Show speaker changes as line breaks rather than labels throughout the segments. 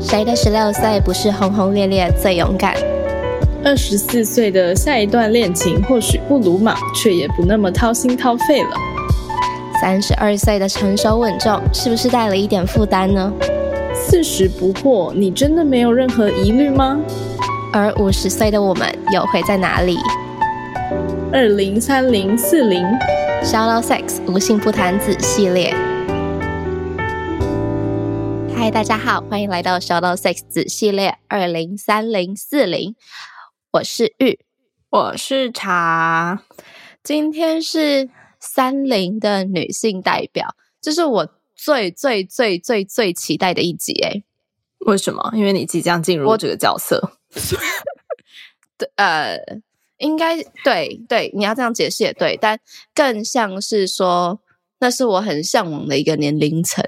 谁的十六岁不是轰轰烈烈最勇敢？
二十四岁的下一段恋情或许不鲁莽，却也不那么掏心掏肺了。
三十二岁的成熟稳重，是不是带了一点负担呢？
四十不惑，你真的没有任何疑虑吗？
而五十岁的我们又会在哪里？
二零三零四零
，Shallow Sex 无性不谈子系列。嗨，大家好，欢迎来到 Shallow Sex 子系列二零三零四零。我是玉，
我是茶。
今天是三零的女性代表，这是我最最最最最期待的一集诶。
为什么？因为你即将进入这个角色。
对，呃，应该对对，你要这样解释也对，但更像是说，那是我很向往的一个年龄层，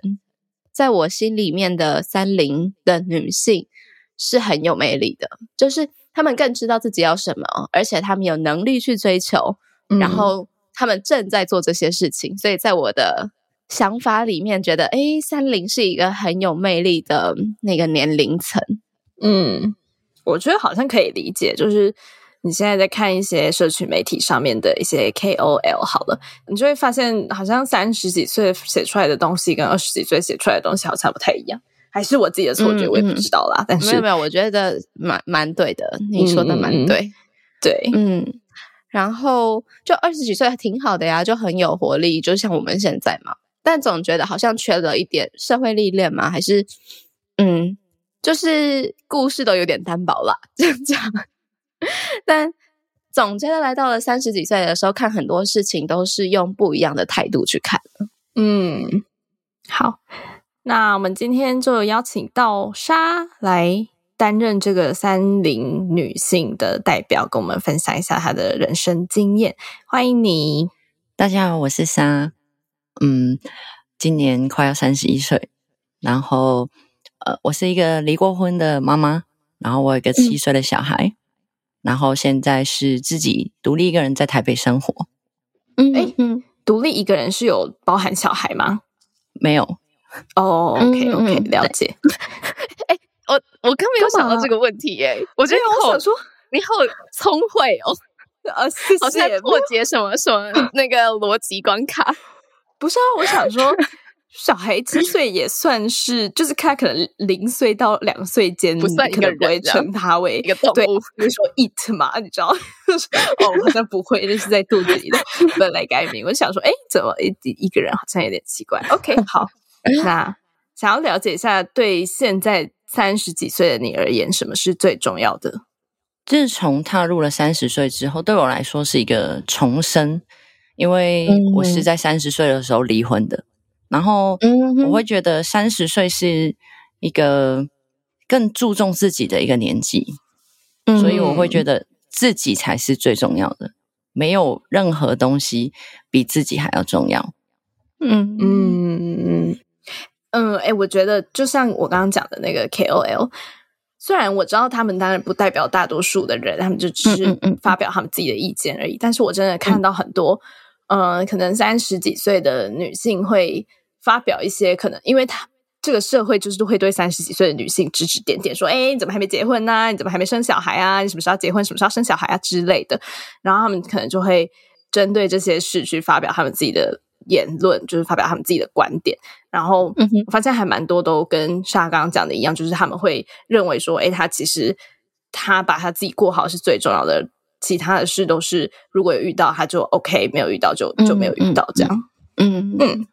在我心里面的三零的女性是很有魅力的，就是她们更知道自己要什么，而且她们有能力去追求，然后她们正在做这些事情，所以在我的想法里面，觉得哎，三零是一个很有魅力的那个年龄层，
嗯。我觉得好像可以理解，就是你现在在看一些社群媒体上面的一些 KOL，好了，你就会发现，好像三十几岁写出来的东西跟二十几岁写出来的东西好像不太一样，还是我自己的错觉，我也不知道啦。但是
没有没有，我觉得蛮蛮对的，你说的蛮对，
对，
嗯。然后就二十几岁还挺好的呀，就很有活力，就像我们现在嘛。但总觉得好像缺了一点社会历练嘛，还是嗯。就是故事都有点单薄了，这样讲。但总觉得来到了三十几岁的时候，看很多事情都是用不一样的态度去看
嗯，好，那我们今天就邀请到莎来担任这个三零女性的代表，跟我们分享一下她的人生经验。欢迎你，
大家好，我是莎。嗯，今年快要三十一岁，然后。呃，我是一个离过婚的妈妈，然后我有一个七岁的小孩，然后现在是自己独立一个人在台北生活。
嗯，哎，嗯，独立一个人是有包含小孩吗？
没有。
哦，OK，OK，了解。
哎，我我刚没有想到这个问题，耶，我觉得
我想说
你好聪慧哦，
呃，
好像破解什么什么那个逻辑关卡。
不是啊，我想说。小孩七 岁也算是，就是他可能零岁到两岁间，
不算
可能不会称他为
一个动
物，比如说 eat 嘛，你知道？哦，好像不会，那是在肚子里的 本来改名。我想说，哎，怎么一一个人好像有点奇怪？OK，好，那想要了解一下，对现在三十几岁的你而言，什么是最重要的？
自从踏入了三十岁之后，对我来说是一个重生，因为我是在三十岁的时候离婚的。然后，我会觉得三十岁是一个更注重自己的一个年纪，所以我会觉得自己才是最重要的，没有任何东西比自己还要重要。
嗯嗯嗯嗯，哎，我觉得就像我刚刚讲的那个 KOL，虽然我知道他们当然不代表大多数的人，他们就只是发表他们自己的意见而已，但是我真的看到很多，嗯，可能三十几岁的女性会。发表一些可能，因为他这个社会就是会对三十几岁的女性指指点点，说：“哎，你怎么还没结婚呢？你怎么还没生小孩啊？你什么时候结婚？什么时候生小孩啊？”之类的。然后他们可能就会针对这些事去发表他们自己的言论，就是发表他们自己的观点。然后我发现还蛮多都跟莎刚刚讲的一样，就是他们会认为说：“哎，他其实他把他自己过好是最重要的，其他的事都是如果有遇到他就 OK，没有遇到就就没有遇到这样。”
嗯嗯。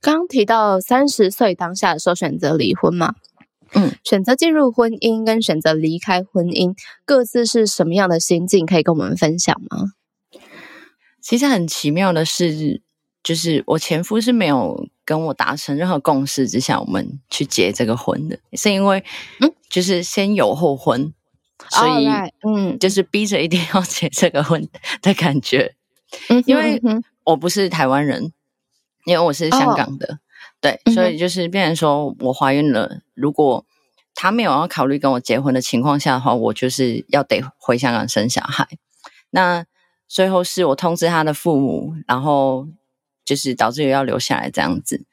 刚刚提到三十岁当下的时候选择离婚嘛，嗯，选择进入婚姻跟选择离开婚姻各自是什么样的心境？可以跟我们分享吗？
其实很奇妙的是，就是我前夫是没有跟我达成任何共识之下，我们去结这个婚的，是因为嗯，就是先有后婚，所以嗯，就是逼着一定要结这个婚的感觉，嗯，因为我不是台湾人。因为我是香港的，对，所以就是变成说我怀孕了。如果他没有要考虑跟我结婚的情况下的话，我就是要得回香港生小孩。那最后是我通知他的父母，然后就是导致于要留下来这样子。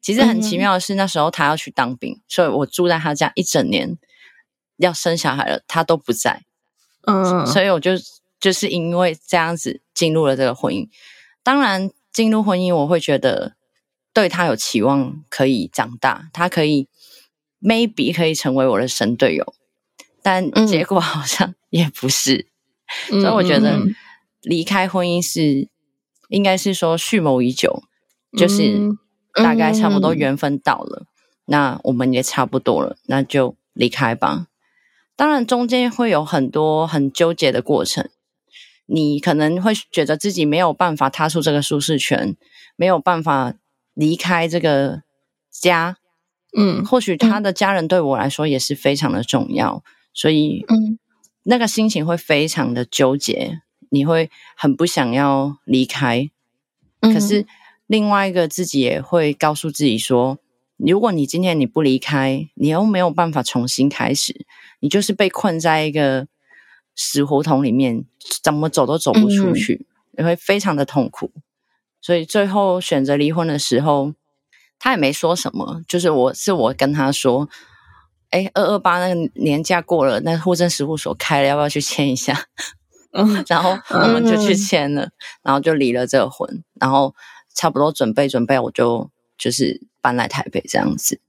其实很奇妙的是，那时候他要去当兵，所以我住在他家一整年，要生小孩了，他都不在。嗯，所以我就就是因为这样子进入了这个婚姻。当然，进入婚姻我会觉得对他有期望，可以长大，他可以 maybe 可以成为我的神队友，但结果好像 也不是。所以我觉得离开婚姻是应该是说蓄谋已久，就是大概差不多缘分到了，那我们也差不多了，那就离开吧。当然，中间会有很多很纠结的过程，你可能会觉得自己没有办法踏出这个舒适圈，没有办法离开这个家。嗯，或许他的家人对我来说也是非常的重要，所以嗯，那个心情会非常的纠结，你会很不想要离开。可是另外一个自己也会告诉自己说，如果你今天你不离开，你又没有办法重新开始。你就是被困在一个死胡同里面，怎么走都走不出去，你会非常的痛苦。所以最后选择离婚的时候，他也没说什么，就是我是我跟他说：“哎，二二八那个年假过了，那户政事务所开了，要不要去签一下？”嗯，然后我们就去签了，然后就离了这个婚，然后差不多准备准备，我就就是搬来台北这样子。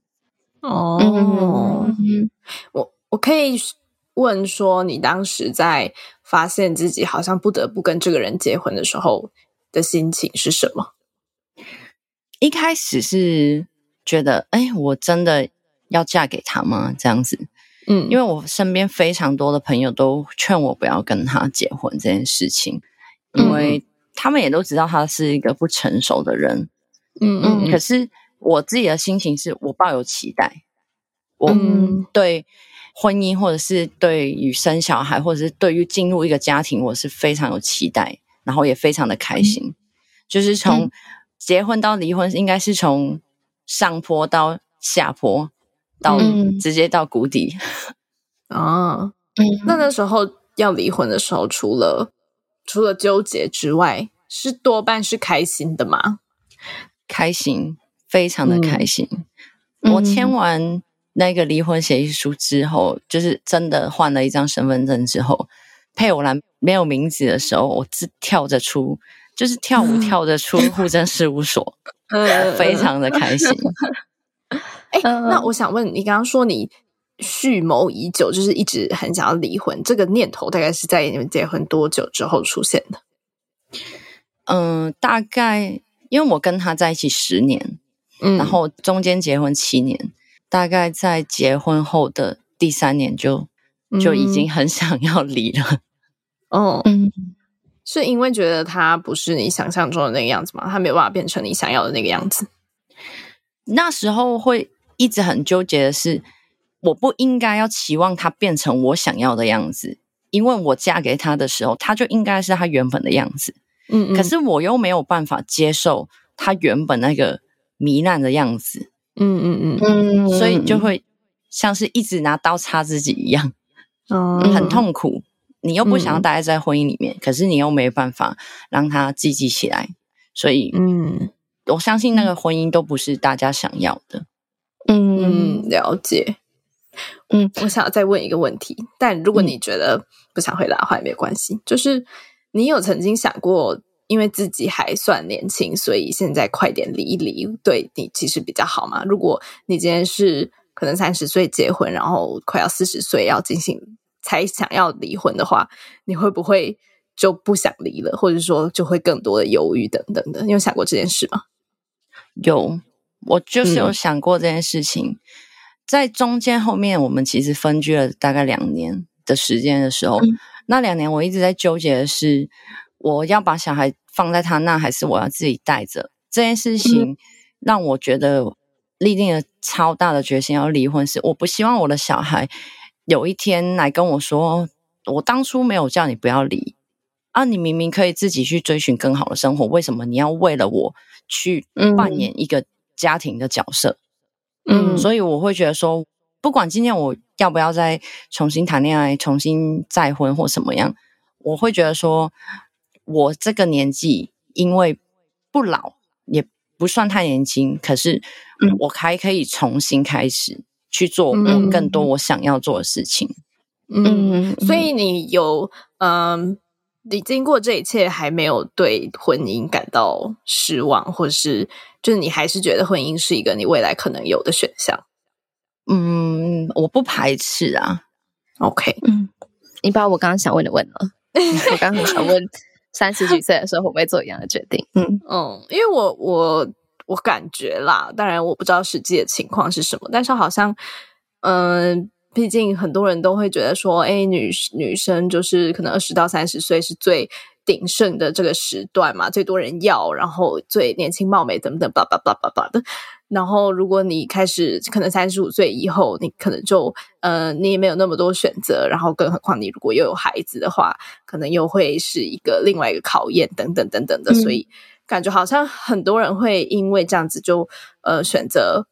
哦，我。我可以问说，你当时在发现自己好像不得不跟这个人结婚的时候的心情是什么？
一开始是觉得，哎，我真的要嫁给他吗？这样子，嗯，因为我身边非常多的朋友都劝我不要跟他结婚这件事情，因为他们也都知道他是一个不成熟的人，嗯嗯。可是我自己的心情是我抱有期待，我对。婚姻，或者是对于生小孩，或者是对于进入一个家庭，我是非常有期待，然后也非常的开心。就是从结婚到离婚，应该是从上坡到下坡，到直接到谷底。
啊，那那时候要离婚的时候，除了除了纠结之外，是多半是开心的吗？
开心，非常的开心。我签完。那个离婚协议书之后，就是真的换了一张身份证之后，配偶栏没有名字的时候，我自跳着出，就是跳舞跳着出 户政事务所，非常的开心。
哎，那我想问你，刚刚说你蓄谋已久，就是一直很想要离婚，这个念头大概是在你们结婚多久之后出现的？
嗯，大概因为我跟他在一起十年，嗯，然后中间结婚七年。大概在结婚后的第三年，就就已经很想要离了。
哦，嗯，是因为觉得他不是你想象中的那个样子吗？他没有办法变成你想要的那个样子。
那时候会一直很纠结的是，我不应该要期望他变成我想要的样子，因为我嫁给他的时候，他就应该是他原本的样子。嗯嗯，可是我又没有办法接受他原本那个糜烂的样子。嗯嗯嗯，所以就会像是一直拿刀插自己一样，哦，很痛苦。你又不想要待在婚姻里面，可是你又没办法让他积极起来，所以，嗯，我相信那个婚姻都不是大家想要的。
嗯，了解。嗯，我想要再问一个问题，但如果你觉得不想回答的话也没关系。就是你有曾经想过？因为自己还算年轻，所以现在快点离一离，对你其实比较好嘛。如果你今天是可能三十岁结婚，然后快要四十岁要进行才想要离婚的话，你会不会就不想离了，或者说就会更多的犹豫等等的？你有想过这件事吗？
有，我就是有想过这件事情。在中间后面，我们其实分居了大概两年的时间的时候，那两年我一直在纠结的是。我要把小孩放在他那，还是我要自己带着？这件事情让我觉得立定了超大的决心要离婚。是我不希望我的小孩有一天来跟我说：“我当初没有叫你不要离啊，你明明可以自己去追寻更好的生活，为什么你要为了我去扮演一个家庭的角色？”嗯，所以我会觉得说，不管今天我要不要再重新谈恋爱、重新再婚或什么样，我会觉得说。我这个年纪，因为不老，也不算太年轻，可是我还可以重新开始去做我更多我想要做的事情。
嗯，所以你有嗯，你经过这一切还没有对婚姻感到失望，或者是就是你还是觉得婚姻是一个你未来可能有的选项？
嗯，我不排斥啊。
OK，
嗯，你把我刚刚想问的问了。我刚刚想问，三十几岁的时候会不会做一样的决定？
嗯嗯，因为我我我感觉啦，当然我不知道实际的情况是什么，但是好像嗯。毕竟很多人都会觉得说，哎，女女生就是可能二十到三十岁是最鼎盛的这个时段嘛，最多人要，然后最年轻貌美等等，叭叭叭叭叭的。然后如果你开始可能三十五岁以后，你可能就呃，你也没有那么多选择，然后更何况你如果又有孩子的话，可能又会是一个另外一个考验等等等等的。所以感觉好像很多人会因为这样子就呃选择。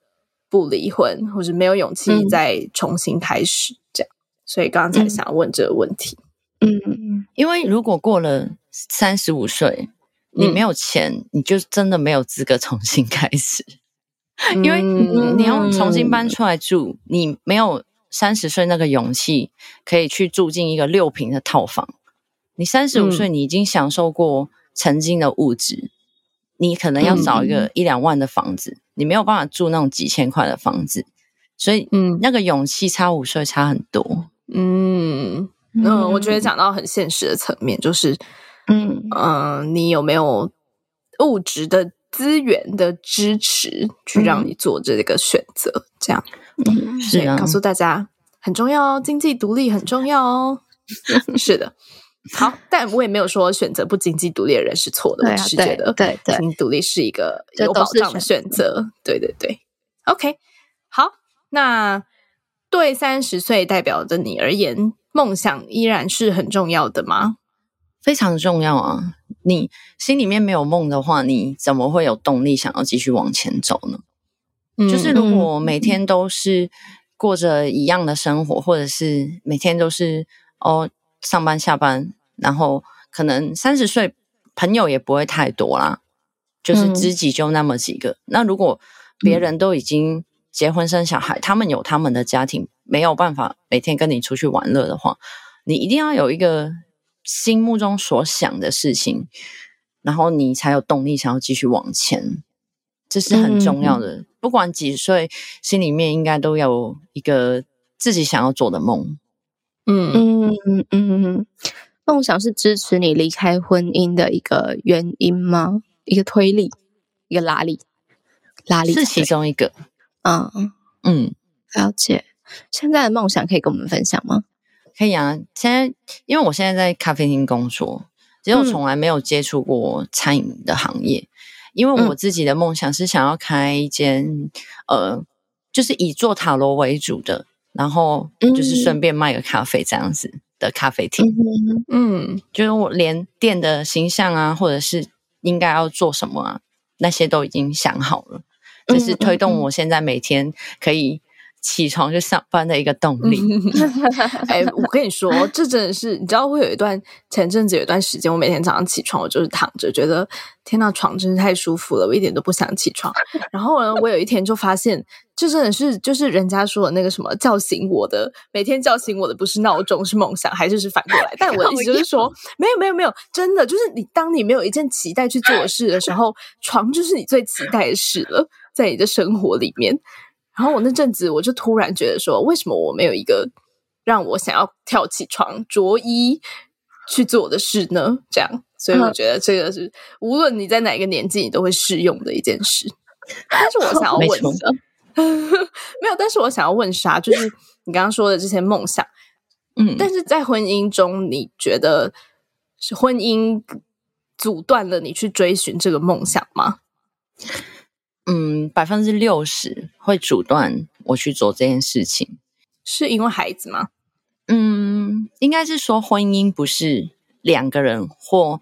不离婚，或者没有勇气再重新开始，这样，所以刚刚才想问这个问题。
嗯，因为如果过了三十五岁，你没有钱，你就真的没有资格重新开始。因为你要重新搬出来住，你没有三十岁那个勇气，可以去住进一个六平的套房。你三十五岁，你已经享受过曾经的物质。你可能要找一个一两万的房子，你没有办法住那种几千块的房子，所以，嗯，那个勇气差五岁差很多。
嗯嗯，我觉得讲到很现实的层面，就是，嗯嗯，你有没有物质的资源的支持，去让你做这个选择？这样，
嗯，是
告诉大家很重要哦，经济独立很重要哦。是的。好，但我也没有说选择不经济独立的人是错的，我是觉得
对对，
经济独立是一个有保障的选择。对对对，OK，好，那对三十岁代表的你而言，梦想依然是很重要的吗？
非常重要啊！你心里面没有梦的话，你怎么会有动力想要继续往前走呢？就是如果每天都是过着一样的生活，或者是每天都是哦。上班下班，然后可能三十岁朋友也不会太多啦，就是知己就那么几个。那如果别人都已经结婚生小孩，他们有他们的家庭，没有办法每天跟你出去玩乐的话，你一定要有一个心目中所想的事情，然后你才有动力想要继续往前。这是很重要的，不管几岁，心里面应该都有一个自己想要做的梦。
嗯嗯嗯嗯，梦想是支持你离开婚姻的一个原因吗？一个推力，一个拉力，拉力
是其中一个。
嗯嗯，了解。现在的梦想可以跟我们分享吗？
可以啊。现在因为我现在在咖啡厅工作，其实我从来没有接触过餐饮的行业。因为我自己的梦想是想要开一间呃，就是以做塔罗为主的。然后就是顺便卖个咖啡这样子的咖啡厅，嗯，就是我连店的形象啊，或者是应该要做什么啊，那些都已经想好了，这是推动我现在每天可以。起床就上班的一个动力。
哎，我跟你说，这真的是你知道，会有一段前阵子有一段时间，我每天早上起床，我就是躺着，觉得天呐，床真是太舒服了，我一点都不想起床。然后呢，我有一天就发现，这真的是就是人家说的那个什么叫醒我的，每天叫醒我的不是闹钟，是梦想，还是是反过来？但我的意思 就是说，没有没有没有，真的就是你，当你没有一件期待去做的事的时候，床就是你最期待的事了，在你的生活里面。然后我那阵子，我就突然觉得说，为什么我没有一个让我想要跳起床、着衣去做的事呢？这样，所以我觉得这个是无论你在哪个年纪，你都会适用的一件事。但是我想要 问的，没有，但是我想要问啥？就是你刚刚说的这些梦想，嗯，但是在婚姻中，你觉得是婚姻阻断了你去追寻这个梦想吗？
嗯，百分之六十会阻断我去做这件事情，
是因为孩子吗？
嗯，应该是说婚姻不是两个人或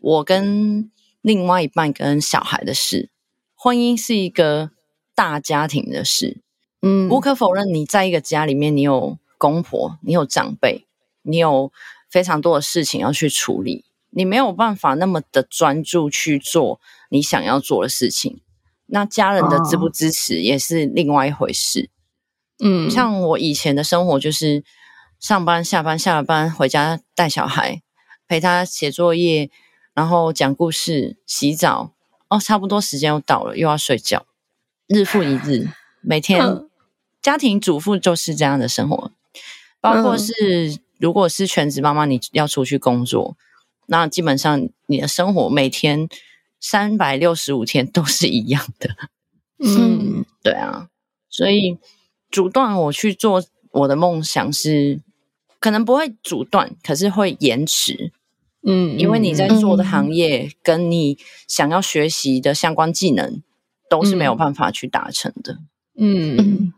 我跟另外一半跟小孩的事，婚姻是一个大家庭的事。嗯，无可否认，你在一个家里面，你有公婆，你有长辈，你有非常多的事情要去处理，你没有办法那么的专注去做你想要做的事情。那家人的支不支持也是另外一回事。嗯，像我以前的生活就是上班、下班、下了班回家带小孩，陪他写作业，然后讲故事、洗澡。哦，差不多时间又到了，又要睡觉，日复一日，每天家庭主妇就是这样的生活。包括是如果是全职妈妈，你要出去工作，那基本上你的生活每天三百六十五天都是一样的。嗯，对啊，所以。阻断我去做我的梦想是可能不会阻断，可是会延迟。嗯，因为你在做的行业跟你想要学习的相关技能都是没有办法去达成的。
嗯，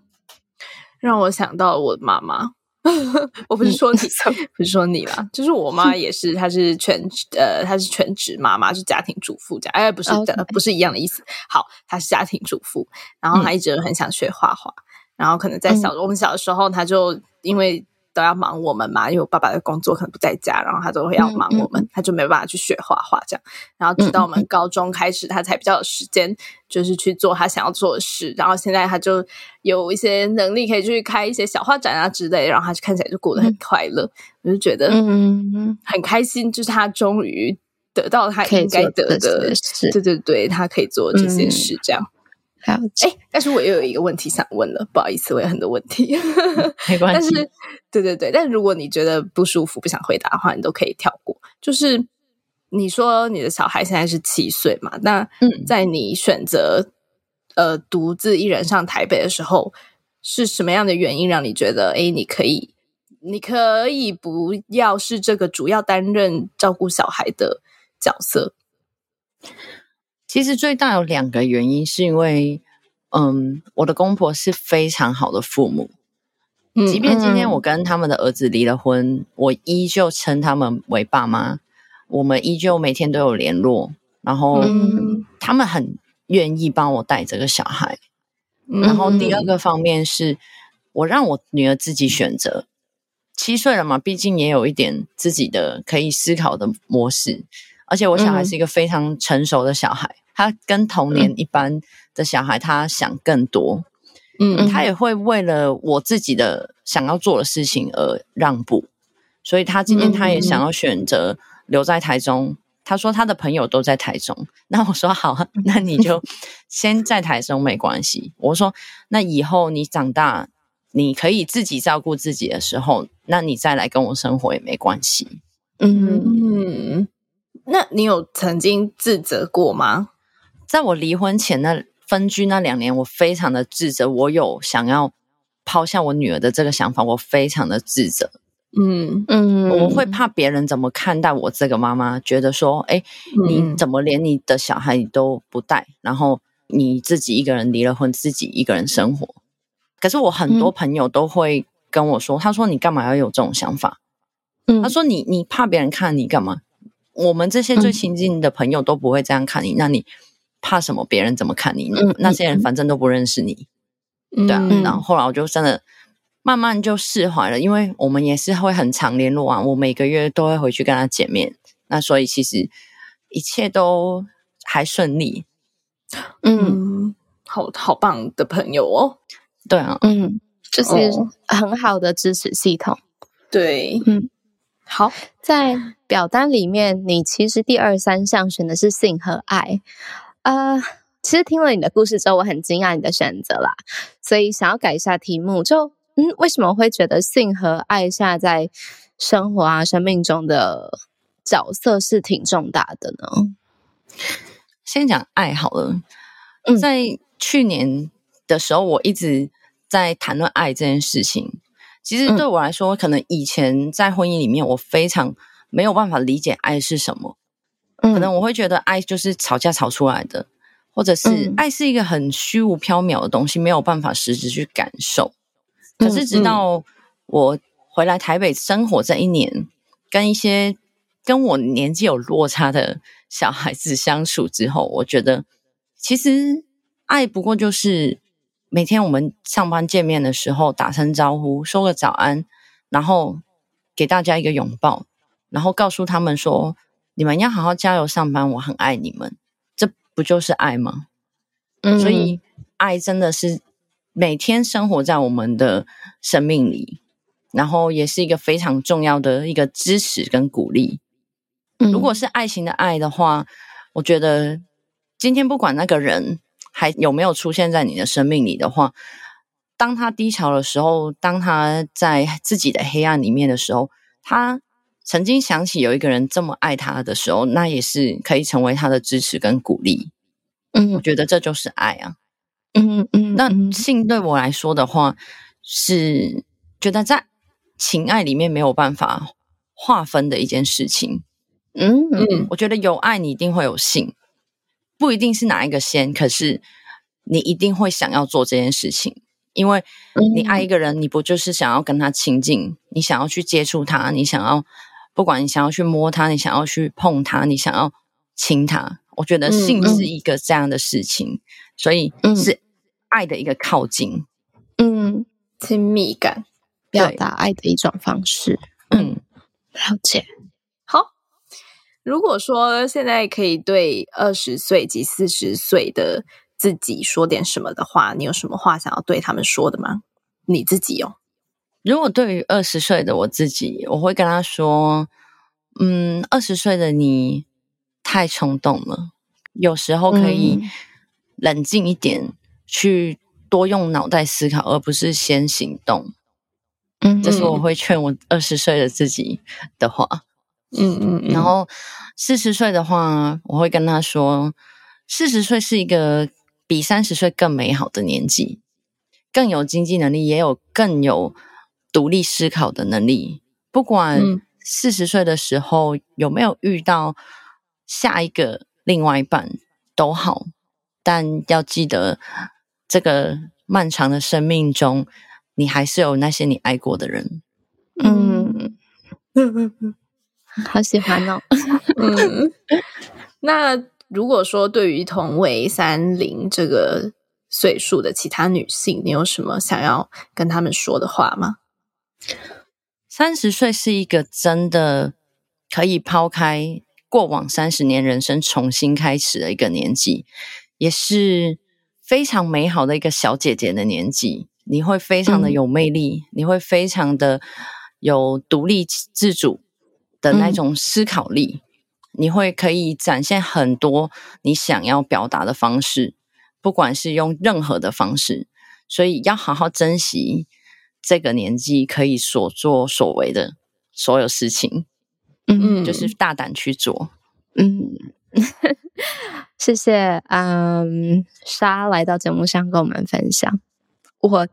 让我想到我妈妈，我不是说你，不是说你啦，就是我妈 也是，她是全呃，她是全职妈妈，是家庭主妇这样。哎，不是的，不是一样的意思。好，她是家庭主妇，然后她一直很想学画画。然后可能在小我们小的时候，她就因为都要忙我们嘛，因为我爸爸的工作可能不在家，然后他都会要忙我们，他就没办法去学画画这样。然后直到我们高中开始，他才比较有时间，就是去做他想要做的事。然后现在他就有一些能力，可以去开一些小画展啊之类。然后他就看起来就过得很快乐，我就觉得嗯很开心，就是他终于得到他应该得的事。对对对，他可以做这些事这样。
好，哎，
但是我又有一个问题想问了，不好意思，我有很多问题，
没关系。但
是，对对对，但如果你觉得不舒服、不想回答的话，你都可以跳过。就是你说你的小孩现在是七岁嘛？那在你选择呃独自一人上台北的时候，是什么样的原因让你觉得，哎，你可以，你可以不要是这个主要担任照顾小孩的角色？
其实最大有两个原因，是因为，嗯，我的公婆是非常好的父母，即便今天我跟他们的儿子离了婚，我依旧称他们为爸妈，我们依旧每天都有联络，然后他们很愿意帮我带这个小孩。然后第二个方面是我让我女儿自己选择，七岁了嘛，毕竟也有一点自己的可以思考的模式，而且我小孩是一个非常成熟的小孩。他跟童年一般的小孩，他想更多，嗯，他也会为了我自己的想要做的事情而让步，所以他今天他也想要选择留在台中。他说他的朋友都在台中，那我说好，那你就 先在台中没关系。我说那以后你长大，你可以自己照顾自己的时候，那你再来跟我生活也没关系。
嗯，那你有曾经自责过吗？
在我离婚前那分居那两年，我非常的自责。我有想要抛下我女儿的这个想法，我非常的自责。嗯嗯，我会怕别人怎么看待我这个妈妈，觉得说，哎，你怎么连你的小孩你都不带，然后你自己一个人离了婚，自己一个人生活。可是我很多朋友都会跟我说，他说你干嘛要有这种想法？嗯他说你你怕别人看你干嘛？我们这些最亲近的朋友都不会这样看你，那你。怕什么？别人怎么看你？那些人反正都不认识你，对啊。然后后来我就真的慢慢就释怀了，因为我们也是会很常联络啊。我每个月都会回去跟他见面，那所以其实一切都还顺利。
嗯，好好棒的朋友哦。
对啊，
嗯，就是很好的支持系统。
对，嗯，好，
在表单里面，你其实第二三项选的是性和爱。呃，其实听了你的故事之后，我很惊讶你的选择啦，所以想要改一下题目。就嗯，为什么会觉得性和爱下在生活啊、生命中的角色是挺重大的呢？
先讲爱好了。嗯在去年的时候，我一直在谈论爱这件事情。其实对我来说，可能以前在婚姻里面，我非常没有办法理解爱是什么。可能我会觉得爱就是吵架吵出来的，或者是爱是一个很虚无缥缈的东西，没有办法实质去感受。可是直到我回来台北生活这一年，跟一些跟我年纪有落差的小孩子相处之后，我觉得其实爱不过就是每天我们上班见面的时候打声招呼，说个早安，然后给大家一个拥抱，然后告诉他们说。你们要好好加油上班，我很爱你们，这不就是爱吗？所以爱真的是每天生活在我们的生命里，然后也是一个非常重要的一个支持跟鼓励。如果是爱情的爱的话，我觉得今天不管那个人还有没有出现在你的生命里的话，当他低潮的时候，当他在自己的黑暗里面的时候，他曾经想起有一个人这么爱他的时候，那也是可以成为他的支持跟鼓励。嗯，我觉得这就是爱啊。嗯嗯，那性对我来说的话，是觉得在情爱里面没有办法划分的一件事情。嗯嗯，我觉得有爱你一定会有性，不一定是哪一个先，可是你一定会想要做这件事情，因为你爱一个人，你不就是想要跟他亲近，你想要去接触他，你想要不管你想要去摸他，你想要去碰他，你想要亲他，我觉得性是一个这样的事情，所以是爱的一个靠近，
嗯，亲密感，
表达爱的一种方式，嗯，了解。
如果说现在可以对二十岁及四十岁的自己说点什么的话，你有什么话想要对他们说的吗？你自己哦。
如果对于二十岁的我自己，我会跟他说：“嗯，二十岁的你太冲动了，有时候可以冷静一点，去多用脑袋思考，而不是先行动。”嗯，这是我会劝我二十岁的自己的话。嗯嗯，然后四十岁的话，我会跟他说，四十岁是一个比三十岁更美好的年纪，更有经济能力，也有更有独立思考的能力。不管四十岁的时候有没有遇到下一个另外一半都好，但要记得，这个漫长的生命中，你还是有那些你爱过的人。嗯
嗯嗯嗯。好喜欢哦！
嗯，那如果说对于同为三零这个岁数的其他女性，你有什么想要跟他们说的话吗？
三十岁是一个真的可以抛开过往三十年人生重新开始的一个年纪，也是非常美好的一个小姐姐的年纪。你会非常的有魅力，你会非常的有独立自主。的那种思考力，你会可以展现很多你想要表达的方式，不管是用任何的方式，所以要好好珍惜这个年纪可以所作所为的所有事情。嗯，就是大胆去做。嗯，
谢谢。嗯，莎来到节目上跟我们分享，我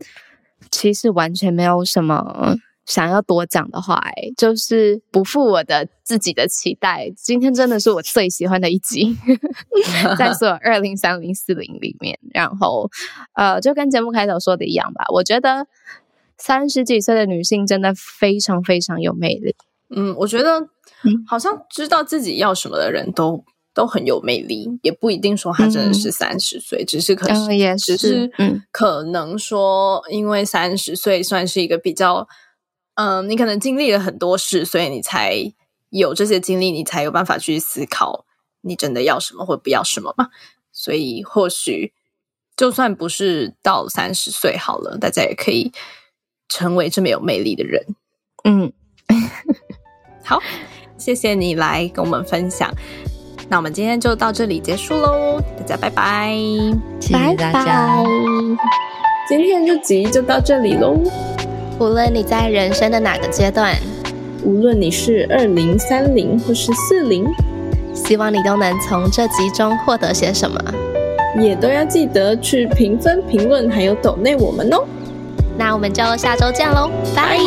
其实完全没有什么。想要多讲的话，哎，就是不负我的自己的期待。今天真的是我最喜欢的一集，在所有二零三零四零里面。然后，呃，就跟节目开头说的一样吧，我觉得三十几岁的女性真的非常非常有魅力。
嗯，我觉得，好像知道自己要什么的人都都很有魅力，也不一定说她真的是三十岁，只是可能
也
只是，嗯，可能说因为三十岁算是一个比较。嗯，你可能经历了很多事，所以你才有这些经历，你才有办法去思考你真的要什么或不要什么嘛。所以或许就算不是到三十岁好了，大家也可以成为这么有魅力的人。嗯，好，谢谢你来跟我们分享。那我们今天就到这里结束喽，大家拜拜，
谢谢大家，
今天这集就到这里喽。
无论你在人生的哪个阶段，
无论你是二零、三零或是四零，
希望你都能从这集中获得些什么，
也都要记得去评分、评论，还有抖内我们哦。
那我们就下周见喽，拜。